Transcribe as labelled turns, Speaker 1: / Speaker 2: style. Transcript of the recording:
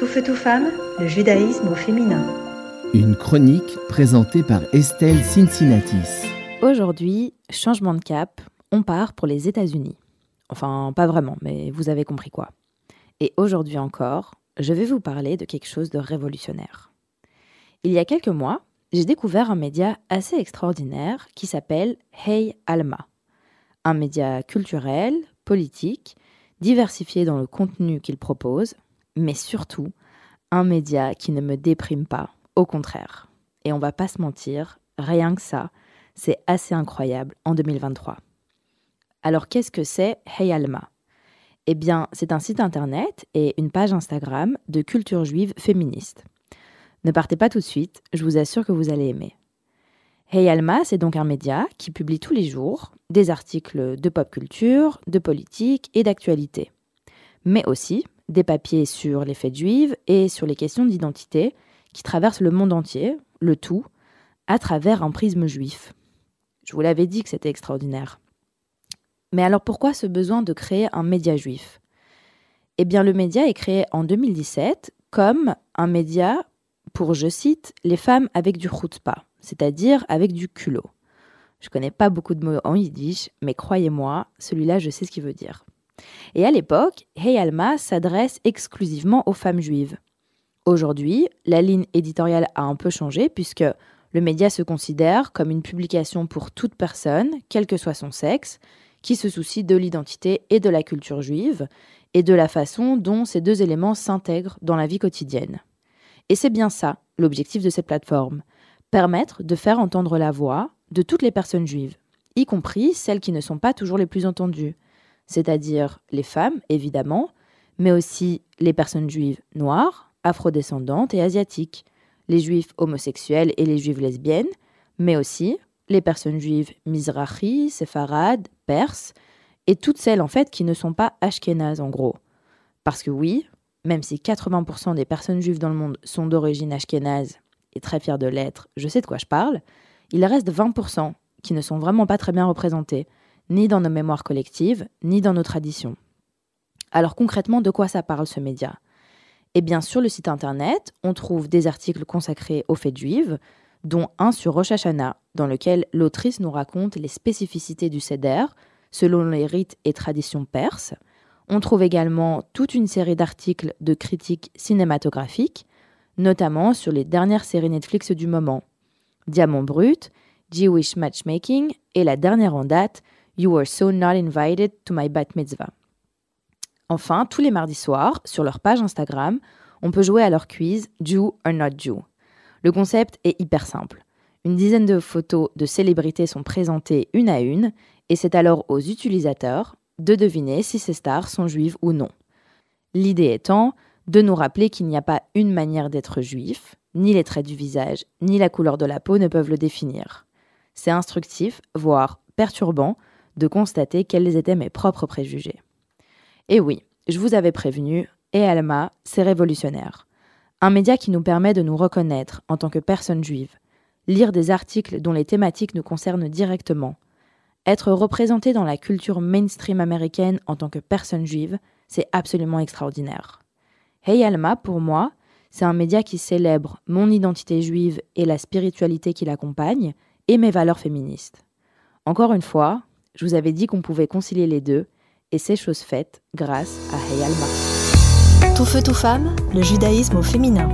Speaker 1: Tout feu, tout femme, le judaïsme au féminin.
Speaker 2: Une chronique présentée par Estelle Cincinnatis.
Speaker 3: Aujourd'hui, changement de cap, on part pour les États-Unis. Enfin, pas vraiment, mais vous avez compris quoi. Et aujourd'hui encore, je vais vous parler de quelque chose de révolutionnaire. Il y a quelques mois, j'ai découvert un média assez extraordinaire qui s'appelle Hey Alma. Un média culturel, politique, diversifié dans le contenu qu'il propose, mais surtout un média qui ne me déprime pas, au contraire. Et on va pas se mentir, rien que ça, c'est assez incroyable en 2023. Alors qu'est-ce que c'est Hey Alma? Eh bien, c'est un site internet et une page Instagram de culture juive féministe. Ne partez pas tout de suite, je vous assure que vous allez aimer. Hey Alma, c'est donc un média qui publie tous les jours des articles de pop culture, de politique et d'actualité, mais aussi des papiers sur les fêtes juives et sur les questions d'identité qui traversent le monde entier, le tout, à travers un prisme juif. Je vous l'avais dit que c'était extraordinaire. Mais alors pourquoi ce besoin de créer un média juif? Eh bien le média est créé en 2017 comme un média pour, je cite, les femmes avec du chutzpah, c'est-à-dire avec du culot. Je connais pas beaucoup de mots en yiddish, mais croyez-moi, celui-là, je sais ce qu'il veut dire. Et à l'époque, Hey Alma s'adresse exclusivement aux femmes juives. Aujourd'hui, la ligne éditoriale a un peu changé puisque le média se considère comme une publication pour toute personne, quel que soit son sexe, qui se soucie de l'identité et de la culture juive, et de la façon dont ces deux éléments s'intègrent dans la vie quotidienne. Et c'est bien ça, l'objectif de cette plateforme, permettre de faire entendre la voix de toutes les personnes juives, y compris celles qui ne sont pas toujours les plus entendues, c'est-à-dire les femmes, évidemment, mais aussi les personnes juives noires, afrodescendantes et asiatiques, les juifs homosexuels et les juives lesbiennes, mais aussi les personnes juives mizrahi, séfarades, perses, et toutes celles en fait qui ne sont pas ashkénazes en gros. Parce que oui, même si 80% des personnes juives dans le monde sont d'origine ashkénaze et très fiers de l'être, je sais de quoi je parle, il reste 20% qui ne sont vraiment pas très bien représentés, ni dans nos mémoires collectives, ni dans nos traditions. Alors concrètement, de quoi ça parle ce média? Eh bien, sur le site internet, on trouve des articles consacrés aux fêtes juives, dont un sur Rosh Hashanah, dans lequel l'autrice nous raconte les spécificités du Seder, selon les rites et traditions perses. On trouve également toute une série d'articles de critiques cinématographiques, notamment sur les dernières séries Netflix du moment. Diamant Brut, Jewish Matchmaking et la dernière en date, You Were So Not Invited to My Bat Mitzvah. Enfin, tous les mardis soirs, sur leur page Instagram, on peut jouer à leur quiz Jew or Not Jew. Le concept est hyper simple. Une dizaine de photos de célébrités sont présentées une à une, et c'est alors aux utilisateurs de deviner si ces stars sont juives ou non. L'idée étant de nous rappeler qu'il n'y a pas une manière d'être juif, ni les traits du visage, ni la couleur de la peau ne peuvent le définir. C'est instructif, voire perturbant, de constater quels étaient mes propres préjugés. Et oui, je vous avais prévenu, et Alma, c'est révolutionnaire. Un média qui nous permet de nous reconnaître en tant que personnes juives, lire des articles dont les thématiques nous concernent directement, être représenté dans la culture mainstream américaine en tant que personne juive, c'est absolument extraordinaire. Hey Alma, pour moi, c'est un média qui célèbre mon identité juive et la spiritualité qui l'accompagne, et mes valeurs féministes. Encore une fois, je vous avais dit qu'on pouvait concilier les deux, et c'est chose faite grâce à Hey Alma.
Speaker 1: Tout feu, tout femme, le judaïsme au féminin.